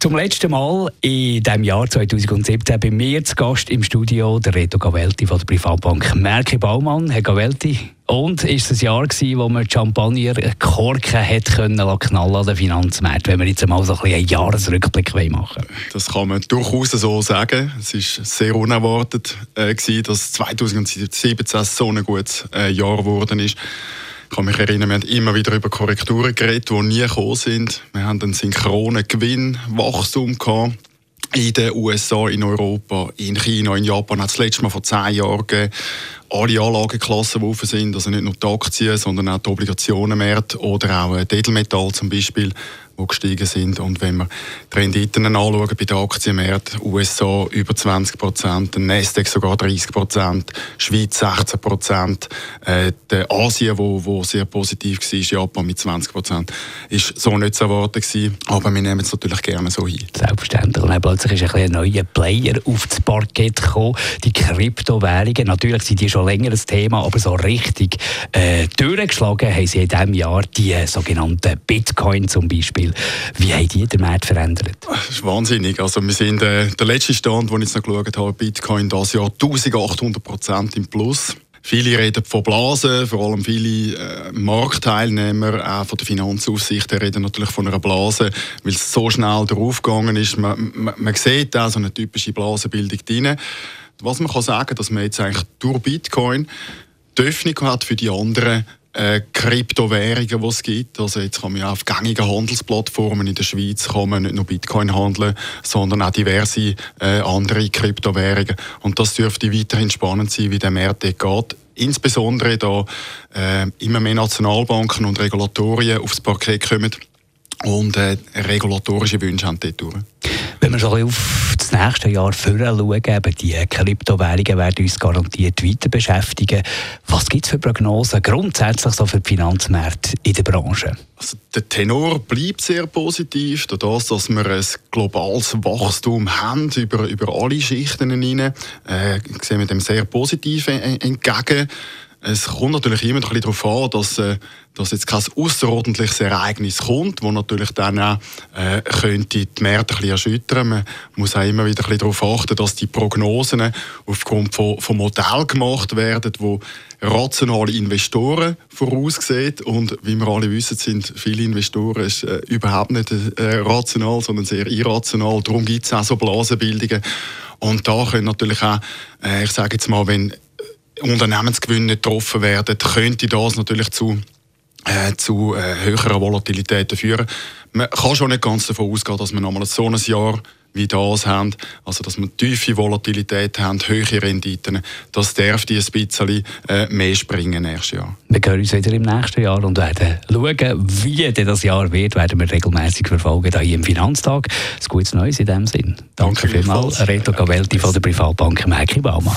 zum letzten Mal in diesem Jahr 2017 bei mir zu Gast im Studio der Reto Gavelti von der Privatbank Merke Baumann. Herr Gavelti, und ist es ein Jahr gewesen, wo man Champagner Korken hat können knallen an den Finanzmärkten, wenn wir jetzt mal so ein einen Jahresrückblick machen Das kann man durchaus so sagen. Es war sehr unerwartet, äh, gewesen, dass 2017 so ein gutes äh, Jahr geworden ist. Ich kann mich erinnern, wir haben immer wieder über Korrekturen geredet, die nie gekommen sind. Wir haben einen synchronen Gewinnwachstum gehabt. In den USA, in Europa, in China, in Japan hat es letztes Mal vor zehn Jahren gegeben. Alle Anlageklassen, die offen sind, also nicht nur die Aktien, sondern auch die Obligationenmärkte oder auch die Edelmetall zum Beispiel, die gestiegen sind. Und wenn wir die Renditen anschauen bei den Aktienmärkten, USA über 20 Prozent, Nasdaq sogar 30 Prozent, Schweiz 16 Prozent, äh, Asien, wo, wo sehr positiv war, Japan mit 20 Prozent, ist so nicht zu erwarten gewesen. Aber wir nehmen es natürlich gerne so hin. Selbstverständlich. Und plötzlich ist ein, ein neuer Player auf das Parkett gekommen, die Kryptowährungen. Natürlich sind die schon länger ein Thema, aber so richtig äh, durchgeschlagen haben sie in diesem Jahr die sogenannten Bitcoin zum Beispiel. Beispiel. Wie haben die den Markt verändert? Das ist wahnsinnig. Also wir sind äh, der letzte Stand, den ich noch geschaut habe, Bitcoin das Jahr 1800 Prozent im Plus. Viele reden von Blasen, vor allem viele äh, Marktteilnehmer, auch von der Finanzaufsicht, reden natürlich von einer Blase, weil es so schnell draufgegangen ist. Man, man, man sieht da so eine typische Blasenbildung drin. Was man kann sagen, dass man jetzt eigentlich durch Bitcoin die Öffnung hat für die anderen äh, Kryptowährungen, die es gibt. Also jetzt kann man ja auf gängigen Handelsplattformen in der Schweiz kann man nicht nur Bitcoin handeln, sondern auch diverse äh, andere Kryptowährungen. Und das dürfte weiterhin spannend sein, wie der Markt geht. Insbesondere da äh, immer mehr Nationalbanken und Regulatorien aufs Parkett kommen und äh, regulatorische Wünsche haben dort. Wenn wir so auf das nächste Jahr schauen, eben die Kryptowährungen werden uns garantiert weiter beschäftigen. Was gibt es für Prognosen grundsätzlich so für die Finanzmärkte in der Branche? Also der Tenor bleibt sehr positiv, dadurch, dass wir ein globales Wachstum haben über, über alle Schichten hinein, äh, sehen wir dem sehr positiv entgegen. Es kommt natürlich immer ein bisschen darauf an, dass, äh, dass jetzt kein außerordentliches Ereignis kommt, das natürlich dann auch äh, könnte die Märkte ein bisschen erschüttern. Man muss auch immer wieder ein bisschen darauf achten, dass die Prognosen aufgrund von, von Modellen gemacht werden, wo rationale Investoren voraussehen. Und wie wir alle wissen, sind viele Investoren ist, äh, überhaupt nicht äh, rational, sondern sehr irrational. Darum gibt es auch so Blasenbildungen. Und da können natürlich auch, äh, ich sage jetzt mal, wenn Unternehmensgewinne getroffen werden, könnte das natürlich zu äh, zu äh, höheren Volatilitäten führen. Man kann schon nicht ganz davon ausgehen, dass wir nochmal so ein Jahr wie das haben, also dass wir tiefe Volatilität haben, hohe Renditen, das darf die ein bisschen äh, mehr springen nächstes Jahr. Wir hören uns wieder im nächsten Jahr und werden schauen, wie das Jahr wird, werden wir regelmäßig verfolgen hier im Finanztag. Ein gutes Neues in dem Sinn. Danke, Danke vielmals, Reto Gavelti von der Privatbank Merki Baumann.